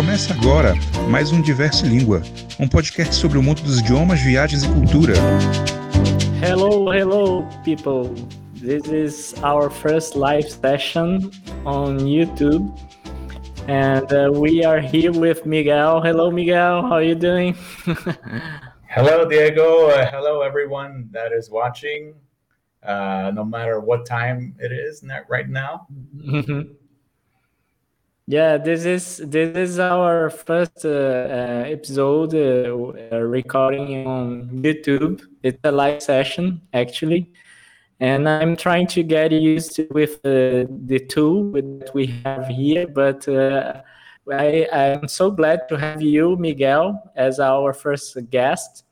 Começa agora mais um Diverse Língua, um podcast sobre o mundo dos idiomas, viagens e cultura. Hello, hello, people. This is our first live session on YouTube, and uh, we are here with Miguel. Hello, Miguel. How are you doing? hello, Diego. Uh, hello, everyone that is watching. Uh, no matter what time it is right now. Yeah, this is this is our first uh, uh, episode uh, recording on YouTube. It's a live session actually, and I'm trying to get used with the tool that we have here. But uh, I am so glad to have you, Miguel, as our first guest.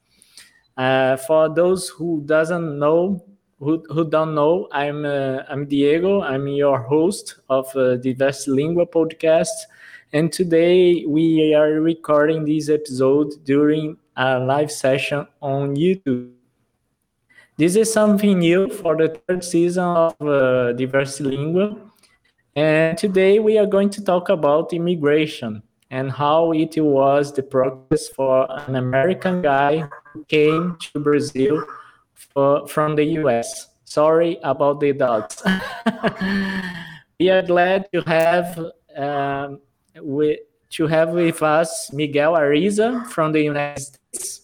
Uh, for those who doesn't know, who, who don't know, I'm uh, I'm Diego. I'm your host of uh, Diverse Lingua podcast, and today we are recording this episode during a live session on YouTube. This is something new for the third season of uh, Diverse Lingua, and today we are going to talk about immigration and how it was the process for an American guy who came to Brazil for, from the US. Sorry about the dogs. we are glad to have um, we, to have with us Miguel Ariza from the United States,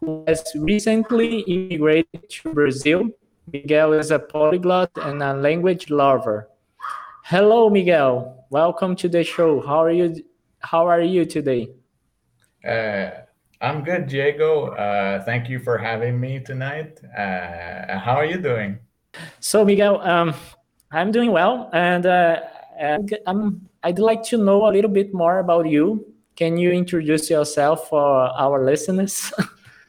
who has recently immigrated to Brazil. Miguel is a polyglot and a language lover. Hello, Miguel. Welcome to the show. How are you? How are you today? Uh, I'm good, Diego. Uh, thank you for having me tonight. Uh, how are you doing? So, Miguel, um, I'm doing well, and uh, I'm, I'd like to know a little bit more about you. Can you introduce yourself for our listeners?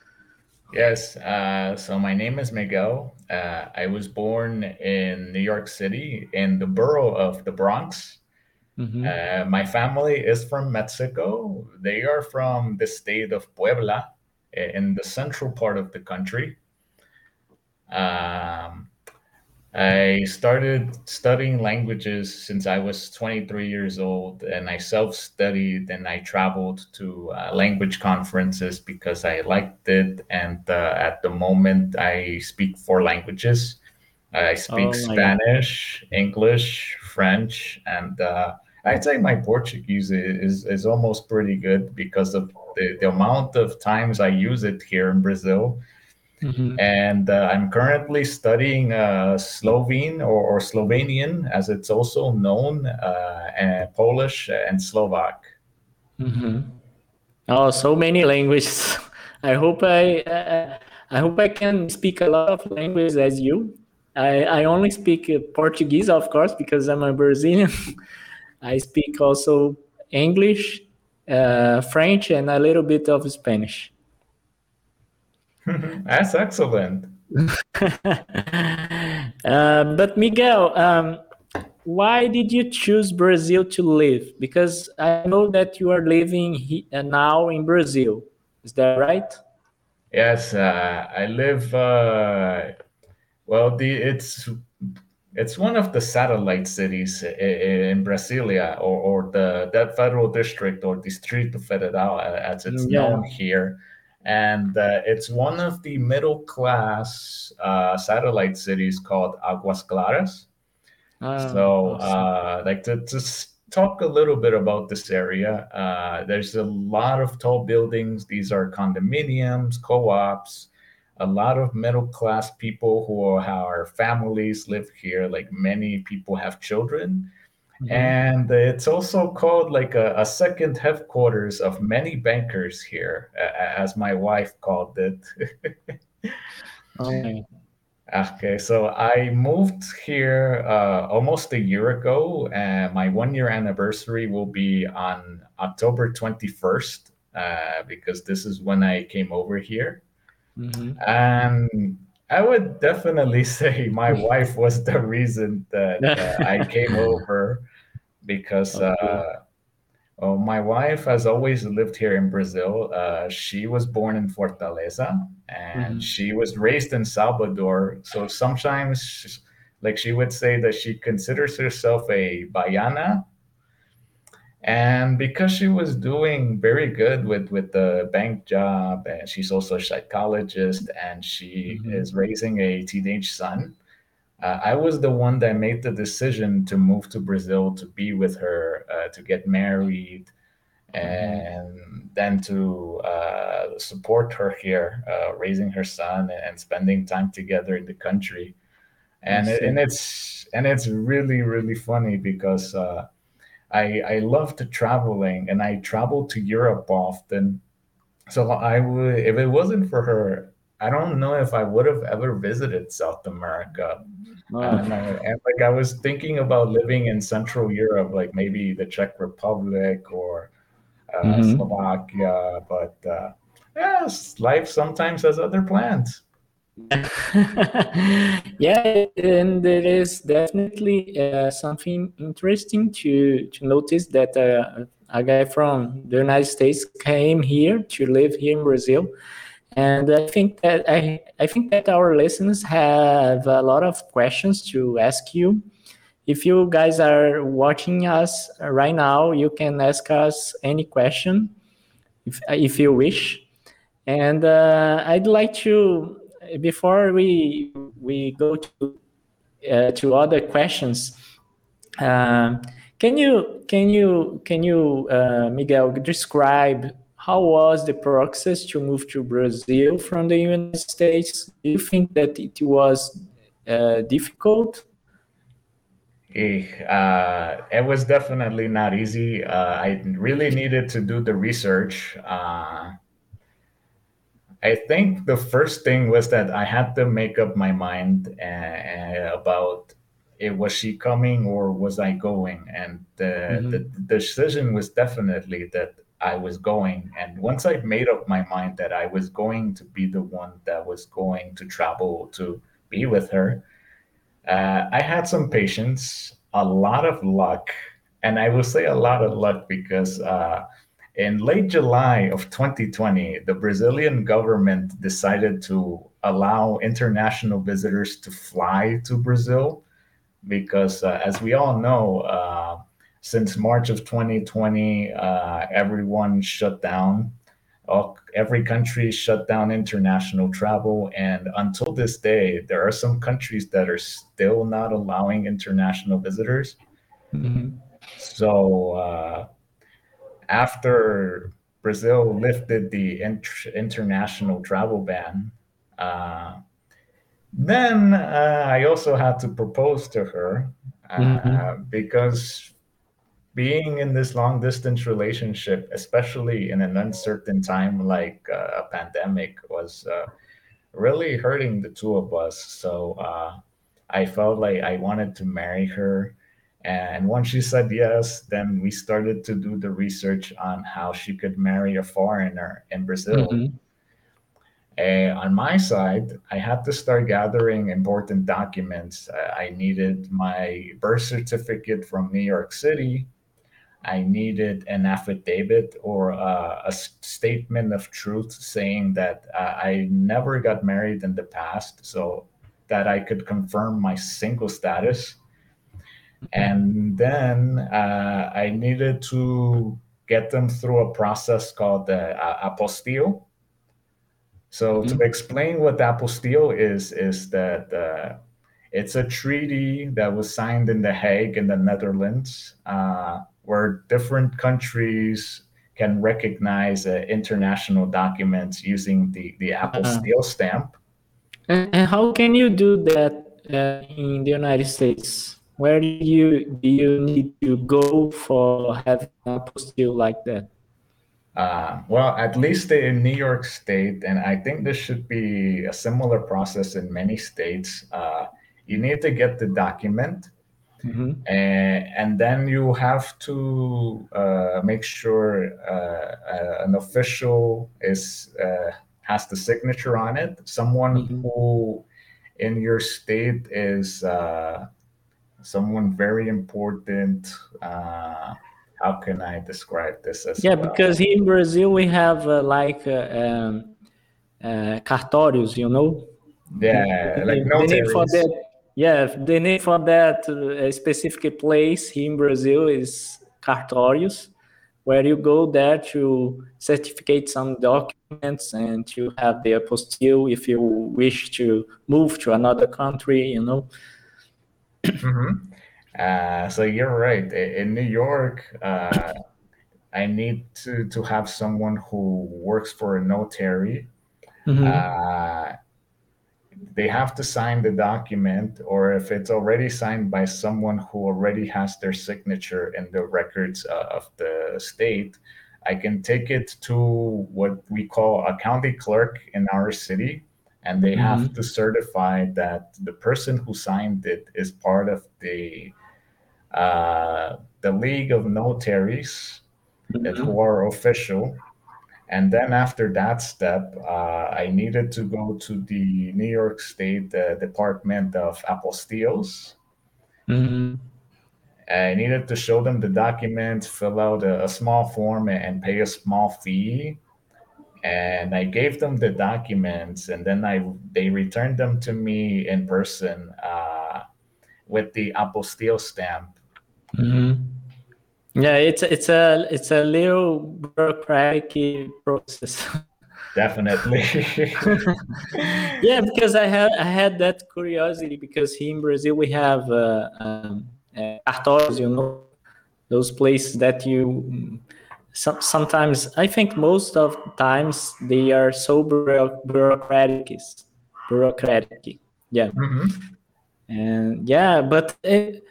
yes. Uh, so, my name is Miguel. Uh, I was born in New York City in the borough of the Bronx. Mm-hmm. Uh, my family is from Mexico. They are from the state of Puebla in the central part of the country. Um, I started studying languages since I was 23 years old, and I self studied and I traveled to uh, language conferences because I liked it. And uh, at the moment, I speak four languages I speak oh Spanish, God. English, French, and uh, I'd say my Portuguese is is almost pretty good because of the, the amount of times I use it here in Brazil. Mm-hmm. And uh, I'm currently studying uh, Slovene or, or, Slovenian, as it's also known, uh, and Polish and Slovak. Mm-hmm. Oh, so many languages. I hope I uh, I hope I can speak a lot of languages as you. I, I only speak Portuguese, of course, because I'm a Brazilian. I speak also English, uh, French, and a little bit of Spanish. That's excellent. uh, but Miguel, um, why did you choose Brazil to live? Because I know that you are living he- uh, now in Brazil. Is that right? Yes, uh, I live. Uh, well, the it's it's one of the satellite cities in Brasilia, or, or the that federal district or Distrito Federal, as it's yeah. known here. And uh, it's one of the middle class uh, satellite cities called Aguas Claras. Oh, so, uh, like to just talk a little bit about this area. Uh, there's a lot of tall buildings. These are condominiums, co-ops a lot of middle class people who are families live here like many people have children mm-hmm. and it's also called like a, a, second headquarters of many bankers here as my wife called it okay. okay so i moved here uh, almost a year ago and my one year anniversary will be on october 21st uh, because this is when i came over here Mm-hmm. And I would definitely say my wife was the reason that uh, I came over because okay. uh, my wife has always lived here in Brazil. Uh, she was born in Fortaleza and mm-hmm. she was raised in Salvador. So sometimes, like she would say that she considers herself a Baiana and because she was doing very good with with the bank job and she's also a psychologist and she mm-hmm. is raising a teenage son uh, i was the one that made the decision to move to brazil to be with her uh, to get married mm-hmm. and mm-hmm. then to uh, support her here uh, raising her son and spending time together in the country and it, and it's and it's really really funny because uh, I I love to traveling and I travel to Europe often. So I would if it wasn't for her, I don't know if I would have ever visited South America. Oh. And, I, and like I was thinking about living in Central Europe, like maybe the Czech Republic or uh, mm-hmm. Slovakia, but uh, yes, life sometimes has other plans. yeah, and there is definitely uh, something interesting to to notice that uh, a guy from the United States came here to live here in Brazil, and I think that I I think that our listeners have a lot of questions to ask you. If you guys are watching us right now, you can ask us any question if if you wish, and uh, I'd like to before we we go to uh, to other questions, um, can you can you can you uh, Miguel describe how was the process to move to Brazil from the United States? Do you think that it was uh, difficult? Uh, it was definitely not easy. Uh, I really needed to do the research. Uh, I think the first thing was that I had to make up my mind uh, about it was she coming or was I going, and the, mm-hmm. the, the decision was definitely that I was going. And once I made up my mind that I was going to be the one that was going to travel to be with her, uh, I had some patience, a lot of luck, and I will say a lot of luck because. Uh, in late July of 2020, the Brazilian government decided to allow international visitors to fly to Brazil because, uh, as we all know, uh, since March of 2020, uh, everyone shut down. All, every country shut down international travel. And until this day, there are some countries that are still not allowing international visitors. Mm-hmm. So, uh, after Brazil lifted the int- international travel ban, uh, then uh, I also had to propose to her uh, mm-hmm. because being in this long distance relationship, especially in an uncertain time like uh, a pandemic, was uh, really hurting the two of us. So uh, I felt like I wanted to marry her. And once she said yes, then we started to do the research on how she could marry a foreigner in Brazil. Mm-hmm. And on my side, I had to start gathering important documents. I needed my birth certificate from New York City. I needed an affidavit or uh, a statement of truth saying that uh, I never got married in the past, so that I could confirm my single status and then uh, I needed to get them through a process called the uh, apostille. So mm-hmm. to explain what the apostille is, is that uh, it's a treaty that was signed in The Hague in the Netherlands, uh, where different countries can recognize uh, international documents using the the apostille uh-huh. stamp. And how can you do that uh, in the United States? Where do you do you need to go for having a apostille like that? Uh, well, at least in New York State, and I think this should be a similar process in many states. Uh, you need to get the document, mm-hmm. and, and then you have to uh, make sure uh, uh, an official is uh, has the signature on it. Someone mm-hmm. who in your state is someone very important. Uh, how can I describe this as yeah, well? because here in Brazil we have uh, like uh, um, uh, cartórios, you know. Yeah, like the name for that. Yeah, the name for that uh, specific place here in Brazil is cartórios, where you go there to certificate some documents and to have the apostille if you wish to move to another country, you know. Mm-hmm. Uh, so you're right. In New York, uh, I need to, to have someone who works for a notary. Mm-hmm. Uh, they have to sign the document, or if it's already signed by someone who already has their signature in the records uh, of the state, I can take it to what we call a county clerk in our city, and they mm-hmm. have to certify that the person who signed it is part of the uh, the League of Notaries mm-hmm. who are official. And then after that step, uh, I needed to go to the New York State uh, Department of Apostilles. Mm-hmm. I needed to show them the document, fill out a, a small form, and pay a small fee. And I gave them the documents, and then I they returned them to me in person uh, with the apostille stamp. Mm-hmm. Yeah, it's it's a it's a little bureaucratic process. Definitely. yeah, because I had I had that curiosity because here in Brazil we have uh, um, uh, cartórios, you know, those places that you some, sometimes I think most of times they are so bureaucratic, bureaucratic. Yeah, mm-hmm. and yeah, but. It,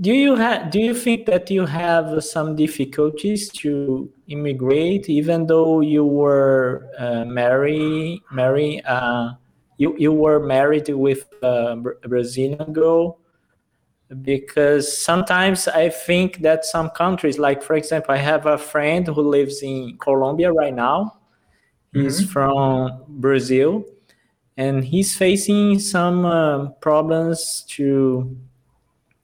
do you have do you think that you have some difficulties to immigrate even though you were uh, married marry uh, you, you were married with a brazilian girl because sometimes i think that some countries like for example i have a friend who lives in colombia right now he's mm-hmm. from brazil and he's facing some uh, problems to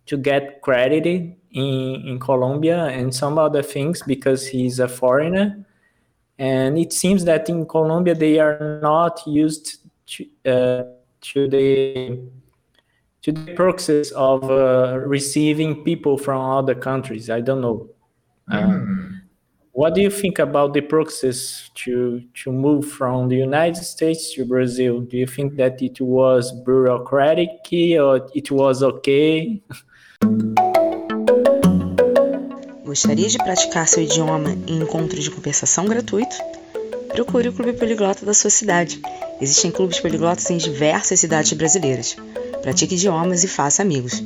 to get credited in, in Colombia and some other things because he's a foreigner. And it seems that in Colombia they are not used to, uh, to the to the process of uh, receiving people from other countries. I don't know. Mm. what do you think about the process to to move from the United States to Brazil? Do you think that it was bureaucratic or it was okay? Gostaria de praticar seu idioma em encontro de conversação gratuito? Procure o Clube Poliglota da sua cidade. Existem clubes poliglotas em diversas cidades brasileiras. Pratique idiomas e faça amigos.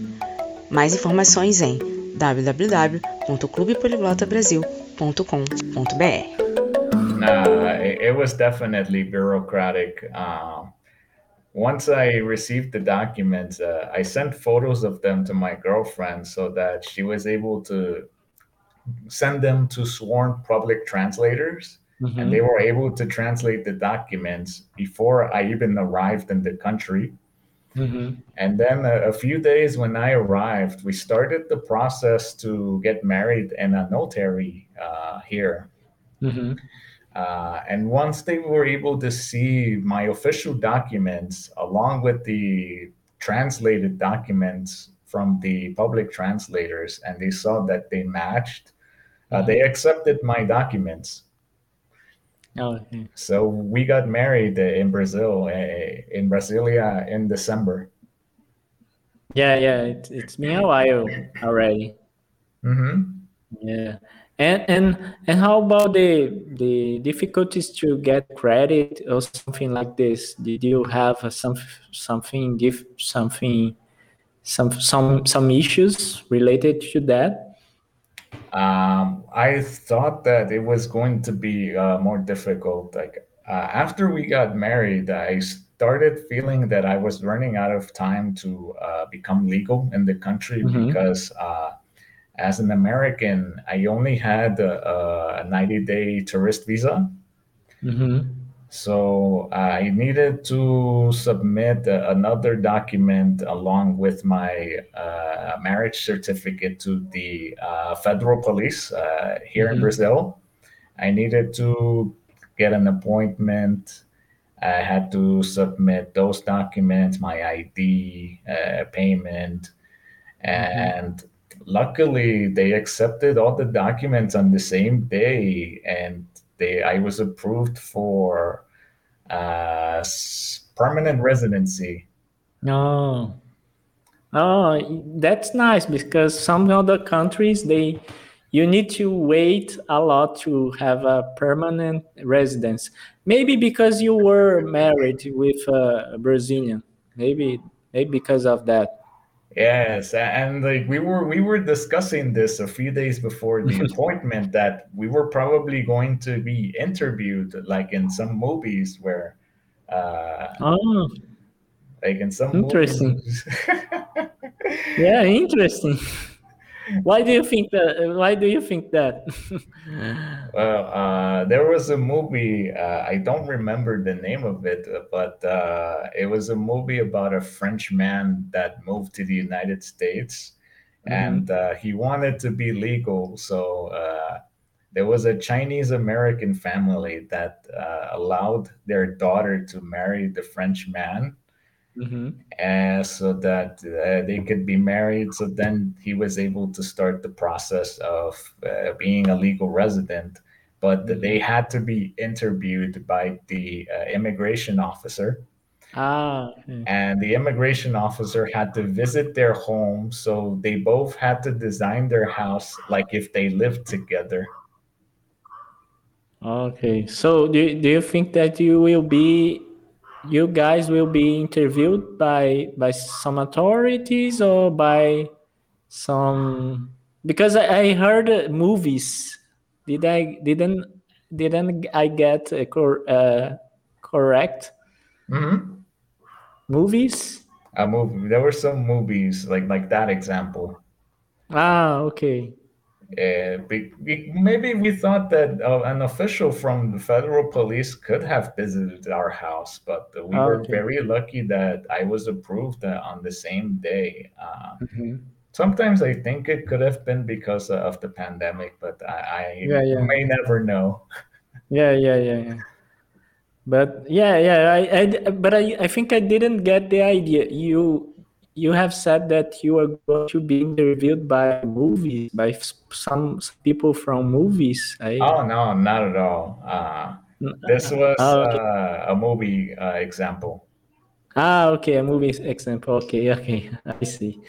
Mais informações em www.clubepoliglotabrasil.com.br. Uh, it was definitely bureaucratic. Uh, once I received the documents, uh, I sent photos of them to my girlfriend so that she was able to send them to sworn public translators. Mm-hmm. And they were able to translate the documents before I even arrived in the country. Mm-hmm. And then a, a, few days when I arrived, we started the process to get married in a notary uh, here. Mm-hmm. Uh, and once they were able to see my official documents along with the translated documents from the public translators and they saw that they matched, uh, they accepted my documents. Oh, okay. So we got married in Brazil, uh, in Brasilia in December. Yeah, yeah, it, it's been a while already. Mm-hmm. Yeah. And and and how about the the difficulties to get credit or something like this? Did you have some something diff, something some some some issues related to that? Um, I thought that it was going to be uh, more difficult. Like uh, after we got married, I started feeling that I was running out of time to uh, become legal in the country mm-hmm. because uh, as an American, I only had a, a 90 day tourist visa. Mm-hmm. So I needed to submit another document along with my uh, marriage certificate to the uh, federal police uh, here mm-hmm. in Brazil. I needed to get an appointment. I had to submit those documents, my ID, uh, payment, mm-hmm. and luckily they accepted all the documents on the same day and they i was approved for uh, permanent residency. No. oh that's nice because some other countries they you need to wait a lot to have a permanent residence. Maybe because you were married with a brazilian. Maybe maybe because of that Yes, and like we were we were discussing this a few days before the appointment that we were probably going to be interviewed like in some movies where uh oh. like in some interesting. yeah interesting why do you think that why do you think that well uh, there was a movie uh, i don't remember the name of it but uh, it was a movie about a french man that moved to the united states mm-hmm. and uh, he wanted to be legal so uh, there was a chinese american family that uh, allowed their daughter to marry the french man Mm-hmm. and so that uh, they could be married. So then he was able to start the process of uh, being a legal resident, but mm-hmm. they had to be interviewed by the uh, immigration officer. Ah, okay. And the immigration officer had to visit their home, so they both had to design their house like if they lived together. Okay, so do, do you think that you will be you guys will be interviewed by by some authorities or by some because I, I heard movies. Did I didn't didn't I get uh, cor, uh, correct? Mm-hmm. Movies. A movie. There were some movies like like that example. Ah, okay. Uh, maybe we thought that uh, an official from the federal police could have visited our house, but we oh, were okay. very lucky that I was approved uh, on the same day. Uh, mm-hmm. Sometimes I think it could have been because of the pandemic, but I, I yeah, yeah. may never know. yeah, yeah, yeah, yeah. But yeah, yeah, I, I but I, I think I didn't get the idea. You you have said that you are going to be interviewed by movies by some people from movies I... oh no not at all. Uh, this was oh, okay. uh, a movie uh, example. Ah okay a movie example. Okay okay. I see.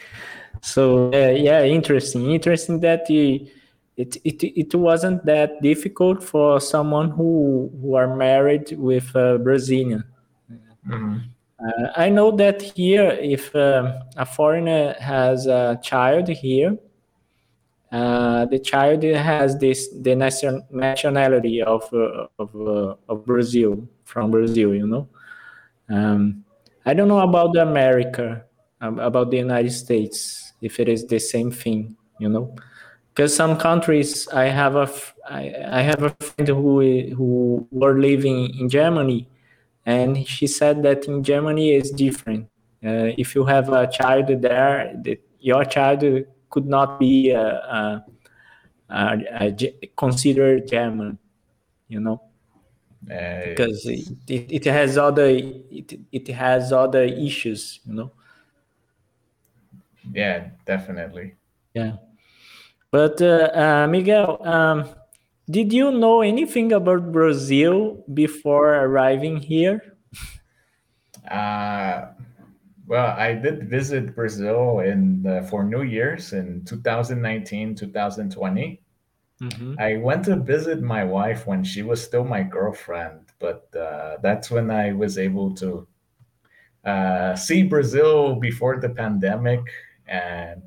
So yeah interesting. Interesting that you, it, it it wasn't that difficult for someone who who are married with a brazilian. Mm-hmm. Uh, I know that here, if uh, a foreigner has a child here, uh, the child has this the nation, nationality of uh, of, uh, of Brazil from Brazil. You know, um, I don't know about America, about the United States, if it is the same thing. You know, because some countries, I have a I, I have a friend who who were living in Germany and she said that in Germany is different. Uh, if you have a child there, the, your child could not be uh, uh, considered German, you know, uh, because it, it, has other it, it has other issues, you know. Yeah, definitely. Yeah, but uh, uh, Miguel. Um, did you know anything about Brazil before arriving here? Uh, well, I did visit Brazil in the, for New Year's in 2019, 2020. Mm-hmm. I went to visit my wife when she was still my girlfriend, but uh, that's when I was able to uh, see Brazil before the pandemic, and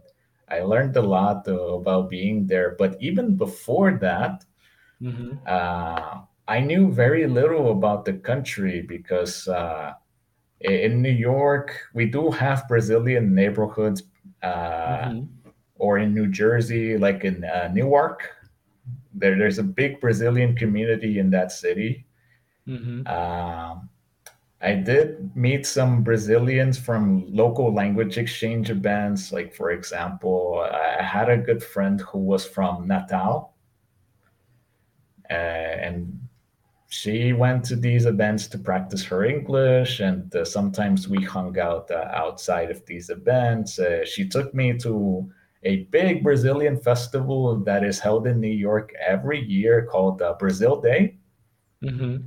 I learned a lot about being there. But even before that, Mm-hmm. Uh, I knew very little about the country because uh, in New York we do have Brazilian neighborhoods, uh, mm-hmm. or in New Jersey, like in uh, Newark. There, there's a big Brazilian community in that city. Mm-hmm. Um, I did meet some Brazilians from local language exchange events. Like, for example, I had a good friend who was from Natal, uh, and she went to these events to practice her English, and uh, sometimes we hung out uh, outside of these events. Uh, she took me to a big Brazilian festival that is held in New York every year called uh, Brazil Day. Mm-hmm.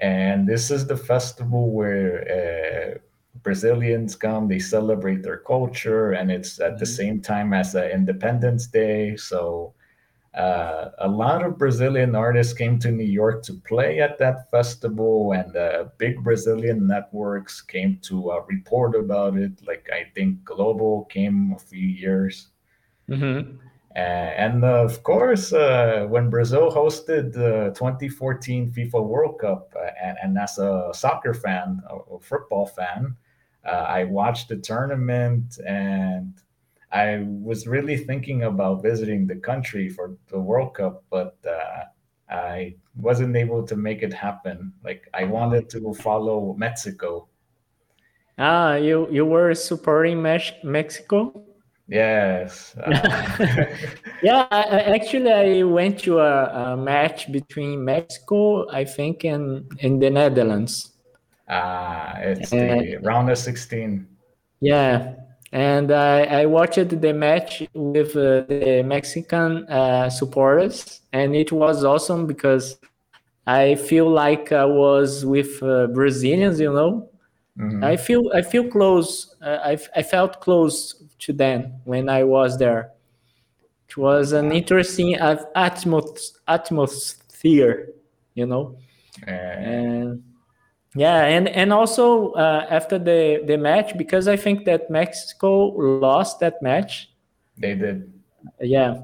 And this is the festival where uh, Brazilians come, they celebrate their culture, and it's at the Mhm. same time as uh, Independence Day. So uh, a lot of Brazilian artists came to New York to play at that festival, and uh, big Brazilian networks came to uh, report about it. Like I think Globo came a few years. Mm-hmm. Uh, and uh, of course, uh, when Brazil hosted the 2014 FIFA World Cup, uh, and, and as a soccer fan, a, a football fan, uh, I watched the tournament and I was really thinking about visiting the country for the World Cup, but uh, I wasn't able to make it happen. Like, I wanted to follow Mexico. Ah, you you were supporting Mex- Mexico? Yes. uh, Yeah, I, actually, I went to a, a match between Mexico, I think, and in the Netherlands. uh, it's the round of 16. Yeah, and I, I watched the match with uh, the Mexican uh, supporters, and it was awesome because I feel like I was with uh, Brazilians, you know. Mhm. I feel I feel close. Uh, I I felt close to them when I was there. It was an interesting at- atmos- atmosphere, you know. And yeah, and and also uh, after the the match, because I think that Mexico lost that match. they did. Yeah,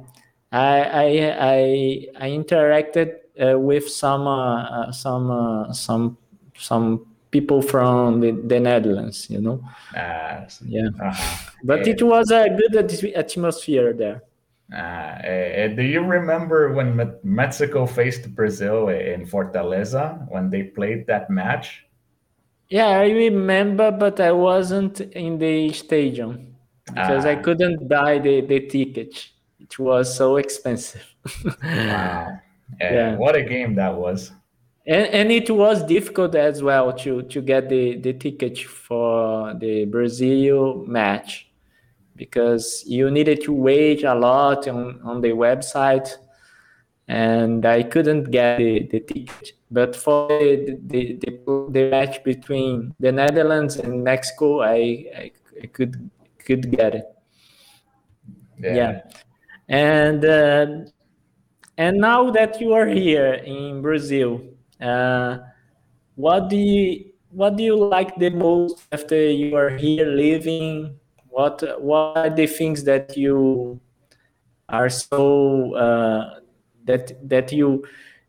I I I, I interacted uh, with some uh, uh, some uh, some some people from the, the Netherlands, you know. Uh, Yeah, uh-huh. but Yeah. it was a good atmosphere there. Uh, eh, do you remember when Me- Mexico faced Brazil in Fortaleza when they played that match? Yeah, I remember, but I wasn't in the stadium because I Ah. couldn't buy the, the ticket. It was so expensive. Wow. Eh, Yeah. What a game that was. and, and it was difficult as well to, to get the, the ticket for the Brazil match because you needed to wait a lot on, on the website and I couldn't get the, the ticket. But for the, the, the, the match between the Netherlands and Mexico, I, I, I could could get it. Yeah. And uh, and now that you are here in Brazil, uh, what do you what do you like the most after you are here living? What what are the things that you are so uh, that that you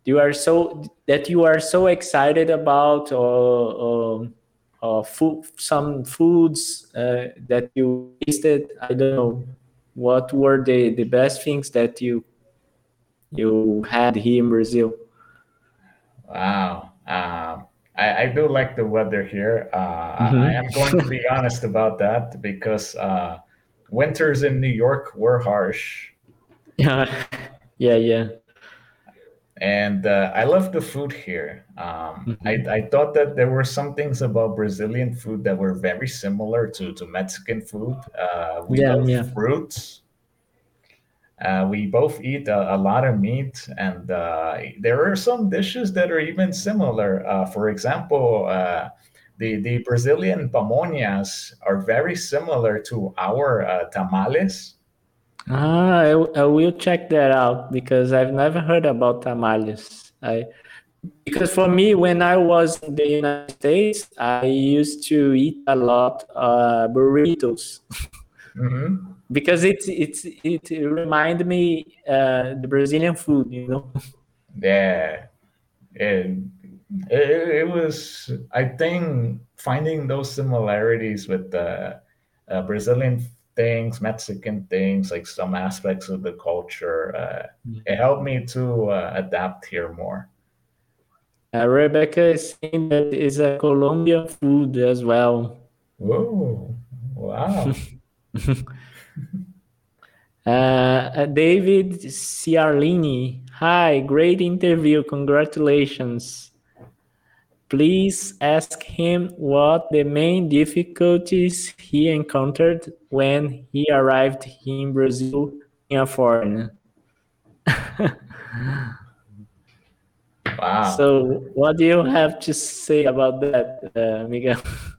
you are so that you are so excited about or, some foods uh, that you tasted? I don't know. What were the, the best things that you you had here in Brazil? Wow. Um, I, I do like the weather here. Uh, Mhm. I am going to be honest about that because uh, winters in New York were harsh. Yeah, yeah, yeah. and uh, I love the food here. Um, Mhm. I, I thought that there were some things about Brazilian food that were very similar to, to Mexican food. Uh, we Yeah, love yeah. fruits. Uh, we both eat a, a lot of meat, and uh, there are some dishes that are even similar. Uh, for example, uh, the, the Brazilian pamonhas are very similar to our uh, tamales. Ah, I, I will check that out because I've never heard about tamales. I because for me, when I was in the United States, I used to eat a lot uh, burritos Mhm. Because it's it's it remind me uh, the Brazilian food, you know. Yeah, and it, it was. I think finding those similarities with the uh, Brazilian things, Mexican things, like some aspects of the culture, uh, it helped me to uh, adapt here more. Uh, Rebecca is saying that it's a Colombian food as well. Whoa! Wow! Uh, David Ciarlini, hi, great interview, congratulations. please ask him what the main difficulties he encountered when he arrived in Brazil in a foreign. wow. So, what do you have to say about that, uh, Miguel?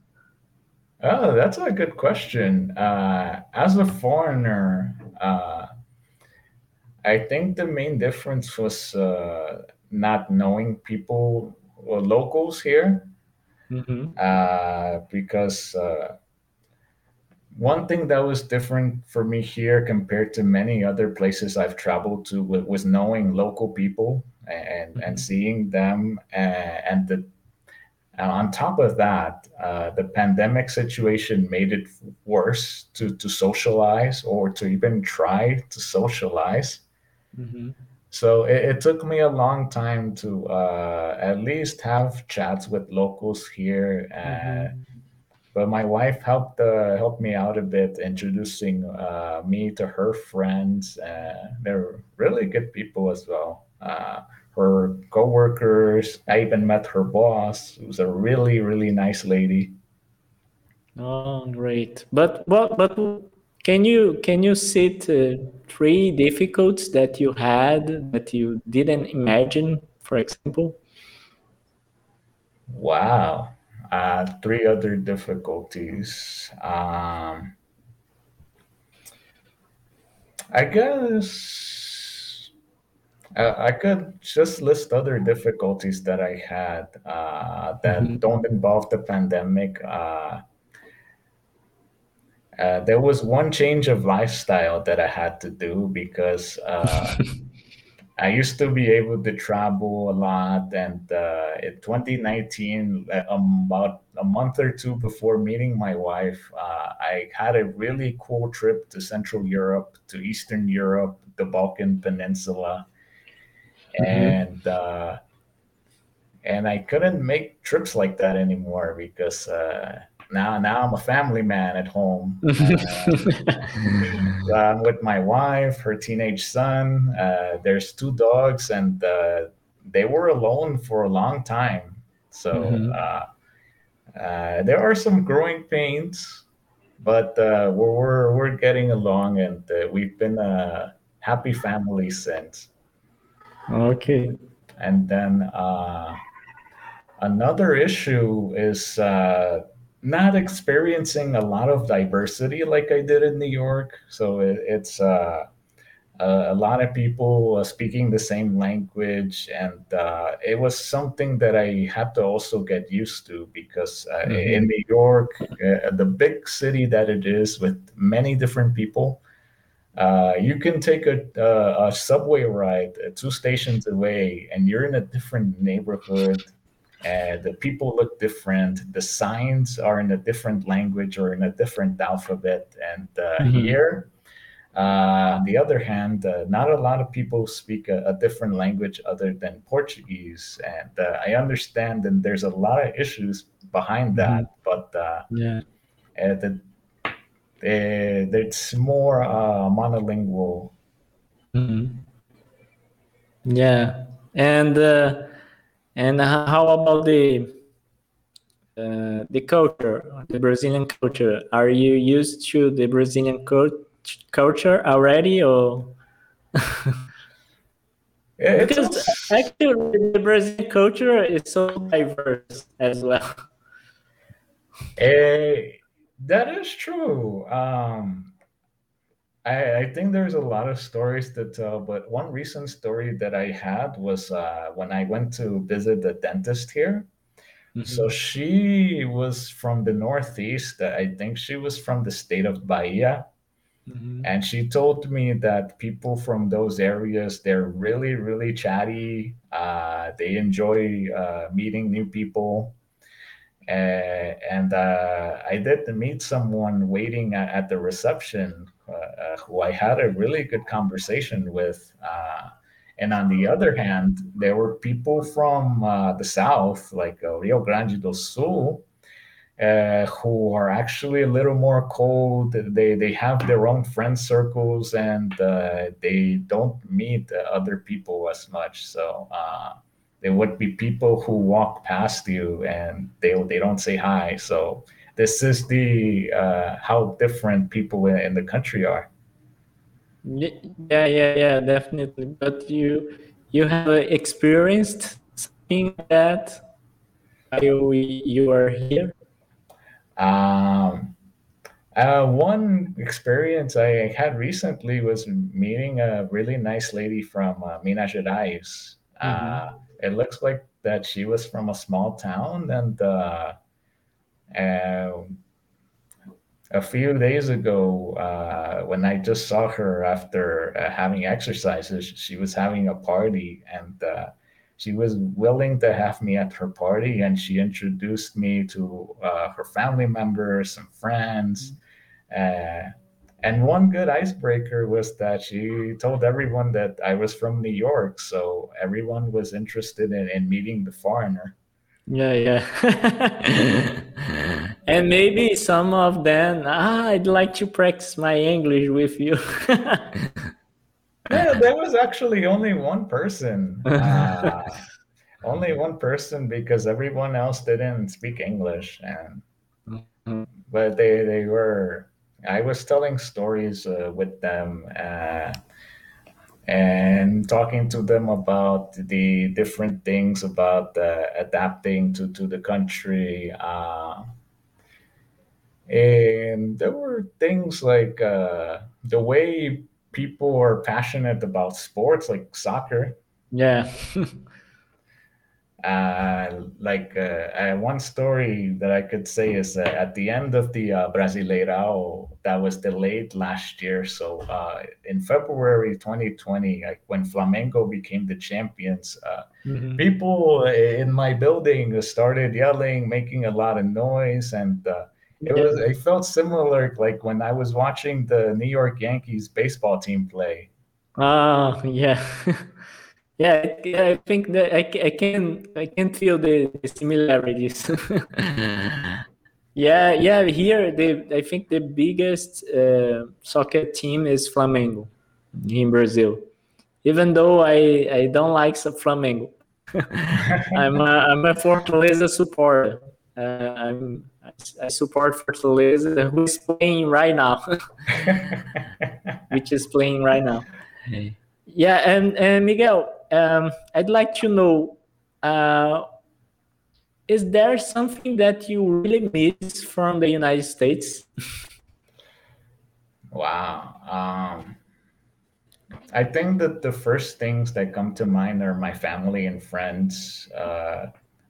Oh, that's a good question. Uh, as a foreigner, uh, I think the main difference was uh, not knowing people or locals here, mm-hmm. uh, because uh, one thing that was different for me here compared to many other places I've traveled to was knowing local people and mm-hmm. and seeing them and, and the and on top of that, uh, the pandemic situation made it worse to to socialize or to even try to socialize. Mm-hmm. So it, it, took me a long time to uh, at least have chats with locals here. Uh, mm-hmm. But my wife helped uh, helped me out a bit, introducing uh, me to her friends. Uh, they're really good people as well. Her coworkers. I even met her boss, who's a really really nice lady. Oh, great! But but but can you can you cite uh, three difficulties that you had that you didn't imagine, for example? Wow uh, three other difficulties. Um, I guess I could just list other difficulties that I had uh, that mm-hmm. don't involve the pandemic. Uh, uh there was one change of lifestyle that I had to do because uh, I used to be able to travel a lot, and uh, in 2019, uh, um, about a month or two before meeting my wife, uh, I had a really cool trip to Central Europe, to Eastern Europe, the Balkan Peninsula. And uh, and I couldn't make trips like that anymore because uh, now now I'm a family man at home. Uh, I'm with my wife, her teenage son. Uh, there's two dogs, and uh, they were alone for a long time. So mm-hmm. Uh, uh, there are some growing pains, but uh, we're, we're, we're getting along, and we've been a happy family since. Okay. And then another issue is not experiencing a lot of diversity like I did in New York. So it, it's uh, a lot of people uh, speaking the same language, and uh, it was something that I had to also get used to because uh, mm-hmm. in New York, uh, the big city that it is, with many different people. Uh, you can take a, a subway ride two stations away, and you're in a different neighborhood uh, the people look different. The signs are in a different language or in a different alphabet. And uh, mm-hmm. here, uh, on the other hand, uh, not a lot of people speak a, a, different language other than Portuguese. And uh, I understand, and there's a lot of issues behind mm-hmm. that. But uh, yeah, the, it's more monolingual. Mm-hmm. Yeah. And and how about the uh, the culture, the Brazilian culture? Are you used to the Brazilian culture already, or? because actually, the Brazilian culture is so diverse as well. Uh, that is true. Um, I, I, think there's a lot of stories to tell, but one recent story that I had was uh, when I went to visit the dentist here. Mm-hmm. So she was from the Northeast. I think she was from the state of Bahia. Mm-hmm. And she told me that people from those areas, they're really, really chatty. Uh, they enjoy uh, meeting new people. Uh, and uh, I did meet someone waiting at, the reception uh, who I had a really good conversation with. Uh, and on the other hand, there were people from uh, the south, like Rio Grande do Sul, uh, who are actually a little more cold. They they have their own friend circles and uh, they don't meet other people as much. So uh, there would be people who walk past you and they they don't say hi. So this is the uh, how different people in the country are. Yeah, yeah, yeah, definitely. But you you have experienced something that while you are here. Um, uh, one experience I had recently was meeting a really nice lady from uh, Minas Gerais. Mm-hmm. Uh, it looks like that she was from a small town, and uh, um, a few days ago, uh, when I just saw her after uh, having exercises, she was having a party, and uh, she was willing to have me at her party, and she introduced me to uh, her family members, and friends. Uh, and one good icebreaker was that she told everyone that I was from New York. So everyone was interested in, in meeting the foreigner. Yeah, yeah. and maybe some of them, ah, I'd like to practice my English with you. yeah, there was actually only one person. Uh, only one person because everyone else didn't speak English. And mm-hmm. but they they were I was telling stories uh, with them uh, and talking to them about the different things about uh, adapting to, to the country. Uh, and there were things like uh, the way people are passionate about sports, like soccer. Yeah. Uh, like uh, uh, one story that I could say is at the end of the uh, Brasileirao that was delayed last year. So uh, in February 2020, like when Flamengo became the champions, uh, mm-hmm. people in my building started yelling, making a lot of noise, and it was it felt similar like when I was watching the New York Yankees baseball team play. Oh yeah. Yeah, I think that I, I can I can feel the, the similarities. yeah, yeah. Here, the I think the biggest uh, soccer team is Flamengo in Brazil. Even though I, I don't like Flamengo, I'm a, I'm a Fortaleza supporter. Uh, I'm I support Fortaleza, who is playing right now, which is playing right now. Hey. Yeah, and, and Miguel, um, I'd like to know uh, is there something that you really miss from the United States? wow. Um, I think that the first things that come to mind are my family and friends. Uh,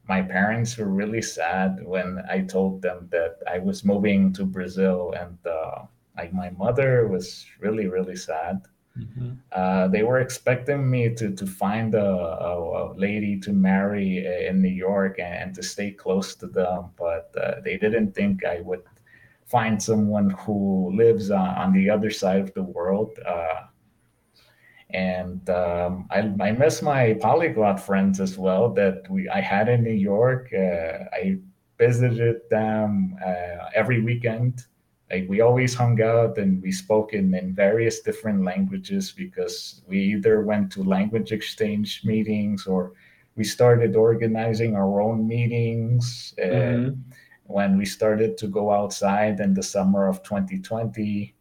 my parents were really sad when I told them that I was moving to Brazil, and uh, like my mother was really, really sad. Mm-hmm. Uh, they were expecting me to to find a, a, a, lady to marry in New York and, to stay close to them, but uh, they didn't think I would find someone who lives on, on the other side of the world. Uh, and um, I, I miss my polyglot friends as well that we I had in New York. Uh, I visited them uh, every weekend like we always hung out and we spoke in, in various different languages because we either went to language exchange meetings or we started organizing our own meetings mm-hmm. when we started to go outside in the summer of 2020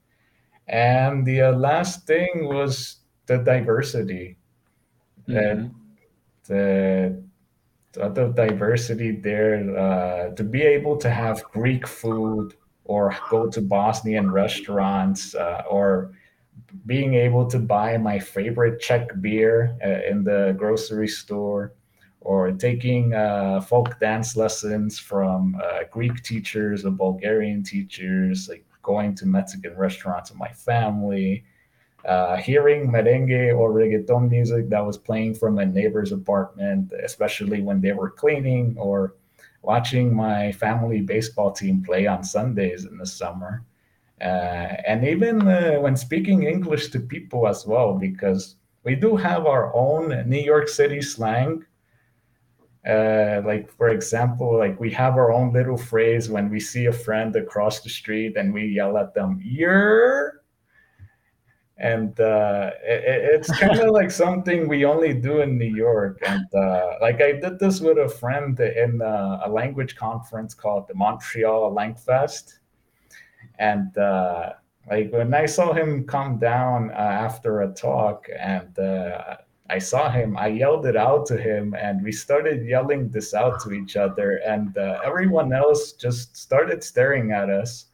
and the uh, last thing was the diversity mm-hmm. the the diversity there uh, to be able to have greek food or go to Bosnian restaurants uh, or being able to buy my favorite Czech beer uh, in the grocery store or taking uh, folk dance lessons from uh, Greek teachers or Bulgarian teachers, like going to Mexican restaurants with my family, uh, hearing merengue or reggaeton music that was playing from a neighbor's apartment, especially when they were cleaning or watching my family baseball team play on Sundays in the summer. Uh, and even uh, when speaking English to people as well, because we do have our own New York City slang. Uh, like for example, like we have our own little phrase when we see a friend across the street and we yell at them, "You're," and uh, it, it's kind of like something we only do in New York. And uh, like I did this with a friend in uh, a language conference called the Montreal Langfest, and uh, like when I saw him come down uh, after a talk, and uh, I saw him, I yelled it out to him, and we started yelling this out to each other, and everyone else just started staring at us.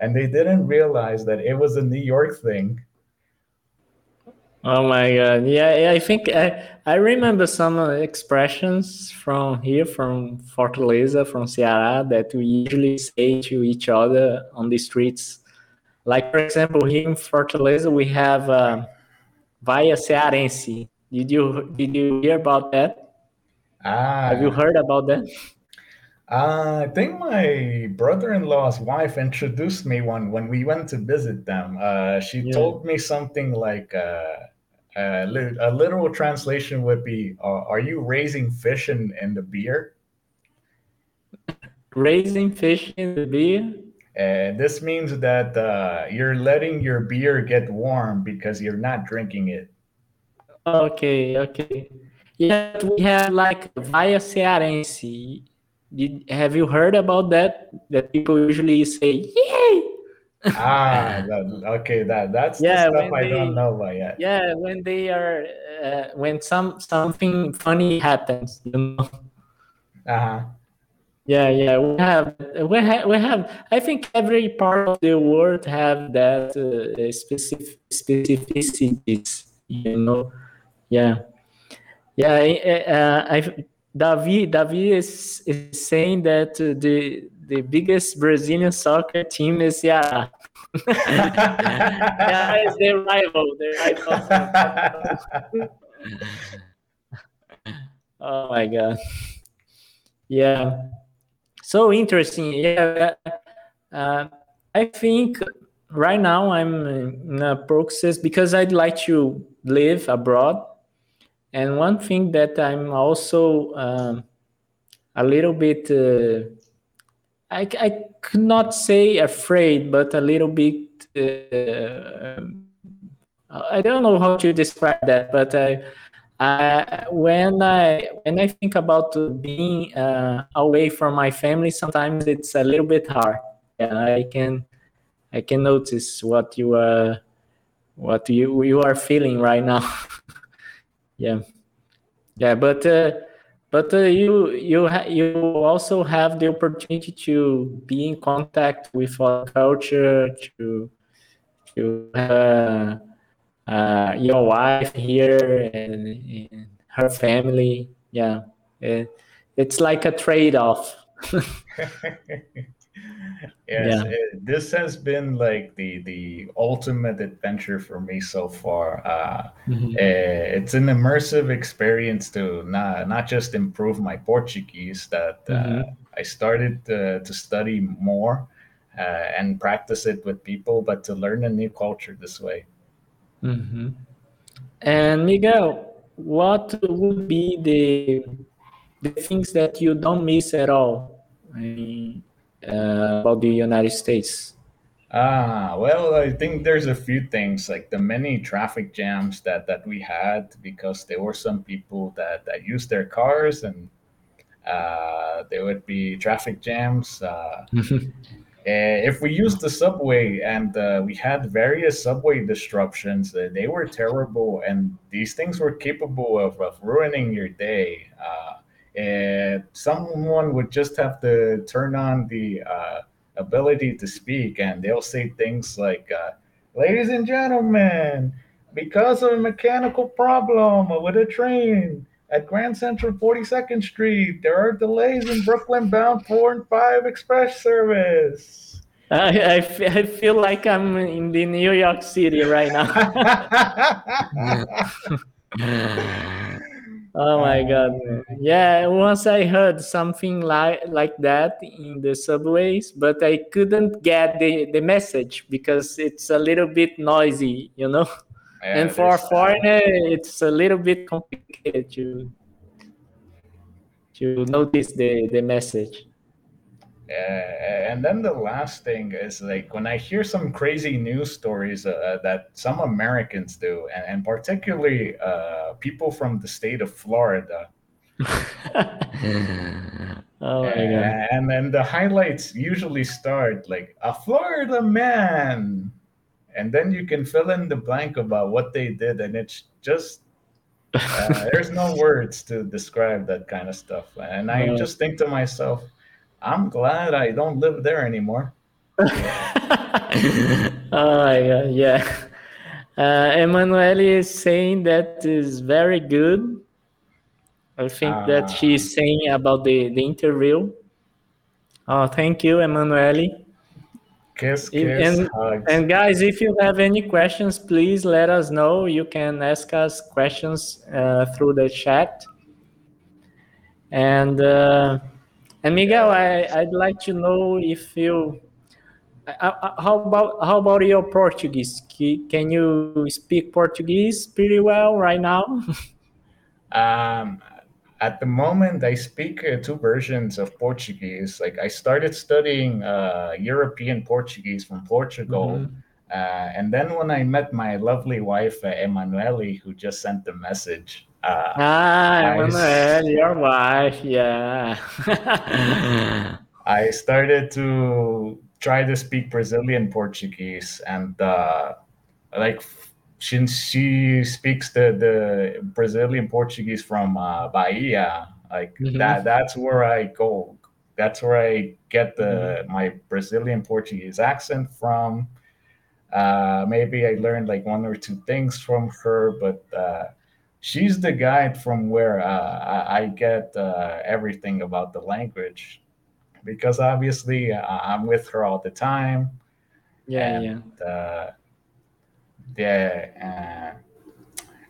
And they didn't realize that it was a New York thing Oh my god! Yeah, I think I I remember some expressions from here, from Fortaleza, from Ceará, that we usually say to each other on the streets. Like for example, here in Fortaleza, we have uh, Vaia Cearense. Did you did you hear about that? Ah, have you heard about that? Uh, I think my brother-in-law's wife introduced me one when we went to visit them. Uh, she yeah. told me something like, uh, uh, a literal translation would be, uh, "Are you raising fish in, in the beer?" Raising fish in the beer. And this means that uh, you're letting your beer get warm because you're not drinking it. Okay, okay. Yeah, we have like Vaia Cearense. Did, have you heard about that? That people usually say, "Yay!" ah, that, okay. That that's yeah, the stuff I they, don't know about yet. Yeah, when they are uh, when some something funny happens, you know. Uh huh. Yeah, yeah, we have we have we have. I think every part of the world have that uh, specific specificities. You know. Yeah, yeah. Uh, I Davi Davi is is saying that the the biggest Brazilian soccer team is yeah. yeah, it's their rival. Their rival. oh my god. Yeah. So interesting. Yeah. Uh, I think right now I'm in a process because I'd like to live abroad. And one thing that I'm also um, a little bit uh, I, I could not say afraid, but a little bit. Uh, I don't know how to describe that, but I, I, when I when I think about being uh, away from my family, sometimes it's a little bit hard. Yeah, I can I can notice what you are what you you are feeling right now. yeah, yeah, but. Uh, but uh, you you ha- you also have the opportunity to be in contact with our culture to to uh, uh, your wife here and, and, her family. Yeah. It, it's like a trade-off yes, yeah. It, this has been like the the ultimate adventure for me so far. Uh, mm-hmm. uh, it's an immersive experience to not not just improve my Portuguese. That uh, mm-hmm. I started to, to study more uh, and practice it with people, but to learn a new culture this way. Mm-hmm. And Miguel, what would be the the things that you don't miss at all? I mean, uh, about the United States? Ah, well, I think there's a few things like the many traffic jams that that we had because there were some people that that used their cars and uh, there would be traffic jams. Uh, eh, if we used the subway and uh, we had various subway disruptions, uh, they were terrible, and these things were capable of, of ruining your day. Uh, and someone would just have to turn on the uh, ability to speak and they'll say things like uh, ladies and gentlemen because of a mechanical problem with a train at grand central 42nd street there are delays in brooklyn bound 4 and 5 express service. I, I, feel like i'm in the new york city right now Oh my um, god. Yeah, once I heard something like like that in the subways, but I couldn't get the, the message because it's a little bit noisy, you know. Yeah, and for a foreigner, it's a little bit complicated to to notice the, the message. Uh, and then the last thing is like when I hear some crazy news stories uh, that some Americans do, and, and particularly uh, people from the state of Florida. oh and, and then the highlights usually start like a Florida man, and then you can fill in the blank about what they did, and it's just uh, there's no words to describe that kind of stuff. And I just think to myself, I'm glad I don't live there anymore. oh yeah, yeah. Uh, Emanuele is saying that is very good. I think uh, that she's saying about the, the interview. Oh, thank you, Emanuele. Kiss, kiss, and, hugs. and guys, if you have any questions, please let us know. You can ask us questions uh, through the chat. And uh, and Miguel, I, I'd like to know if you uh, how about how about your Portuguese? Can you speak Portuguese pretty well right now? um, at the moment, I speak uh, two versions of Portuguese. Like I started studying uh, European Portuguese from Portugal. Mm-hmm. Uh, and then when I met my lovely wife, uh, Emanuele, who just sent the message. Uh, ah, Emanuele, your wife, yeah. I started to try to speak Brazilian Portuguese and uh, like since she speaks the, the Brazilian Portuguese from uh, Bahia, like mm-hmm. that, that's where I go. That's where I get the mm-hmm. my Brazilian Portuguese accent from. Uh, maybe I learned like one or two things from her, but uh, she's the guide from where uh, I, get uh, everything about the language, because obviously uh, I'm with her all the time. Yeah, and, yeah é,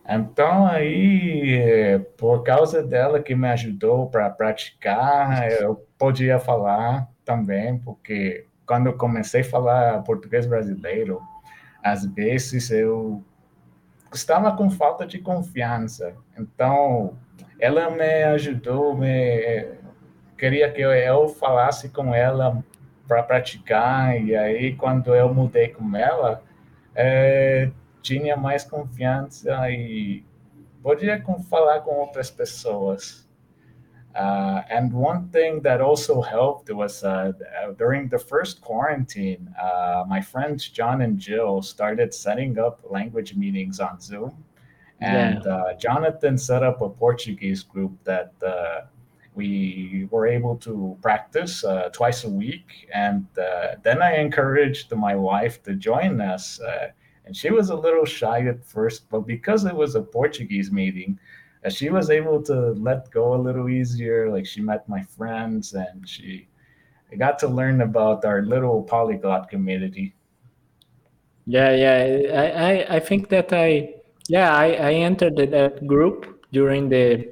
então aí, por causa dela que me ajudou para praticar, eu podia falar também, porque quando eu comecei a falar português brasileiro, às vezes eu estava com falta de confiança. Então, ela me ajudou, me queria que eu falasse com ela para praticar, e aí quando eu mudei com ela, é, tinha mais confiança e podia falar com outras pessoas. Uh, and one thing that also helped was uh, during the first quarantine, uh, my friends John and Jill started setting up language meetings on Zoom. And yeah. Uh, Jonathan set up a Portuguese group that uh, we were able to practice uh, twice a week. And then I encouraged my wife to join us and she was a little shy at first, but because it was a Portuguese meeting, uh, she was able to let go a little easier. Like she met my friends and she got to learn about our little polyglot community. Yeah, yeah. I, I, I think that I, yeah, I, I entered that group during the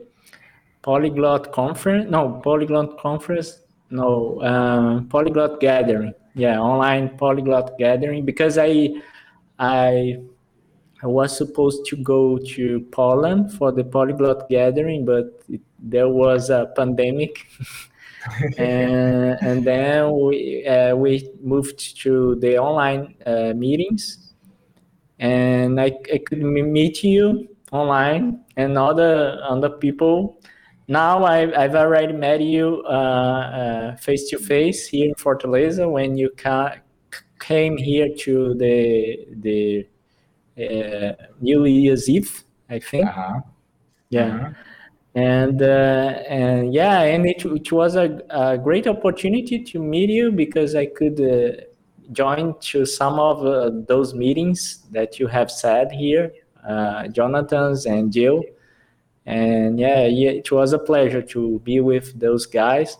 polyglot conference. No, polyglot conference. No, uh, polyglot gathering. Yeah, online polyglot gathering because I I I was supposed to go to Poland for the polyglot gathering, but it, there was a pandemic, and, and then we uh, we moved to the online uh, meetings, and I, I could meet you online and other other people. Now I, I've already met you face to face here in Fortaleza when you ca- came here to the the New Year's Eve, I think. Uh-huh. Yeah. Uh-huh. And uh, and yeah, and it, it was a, a, great opportunity to meet you because I could uh, join to some of uh, those meetings that you have said here, uh, Jonathan's and Jill. And yeah, yeah, it was a pleasure to be with those guys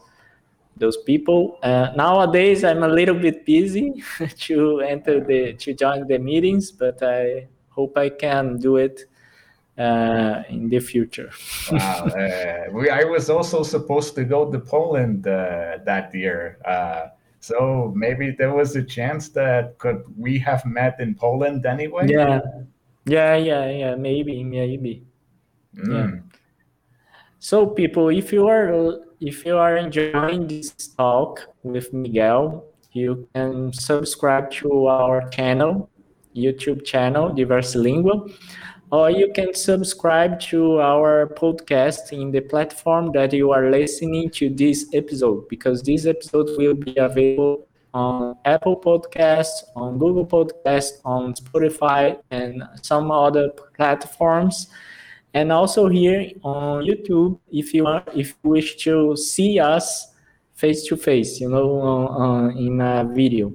those people. Uh, nowadays, I'm a little bit busy to enter the to join the meetings, but I hope I can do it uh, in the future. wow, uh, we, I was also supposed to go to Poland uh, that year, uh, so maybe there was a chance that could we have met in Poland anyway. Yeah, yeah, yeah, yeah. Maybe, maybe. Mm. Yeah. So, people, if you are if you are enjoying this talk with Miguel, you can subscribe to our channel, YouTube channel, Diverse Lingua, or you can subscribe to our podcast in the platform that you are listening to this episode, because this episode will be available on Apple Podcasts, on Google Podcasts, on Spotify, and some other platforms and also here on YouTube if you want, if you wish to see us face to face, you know, uh, in a video.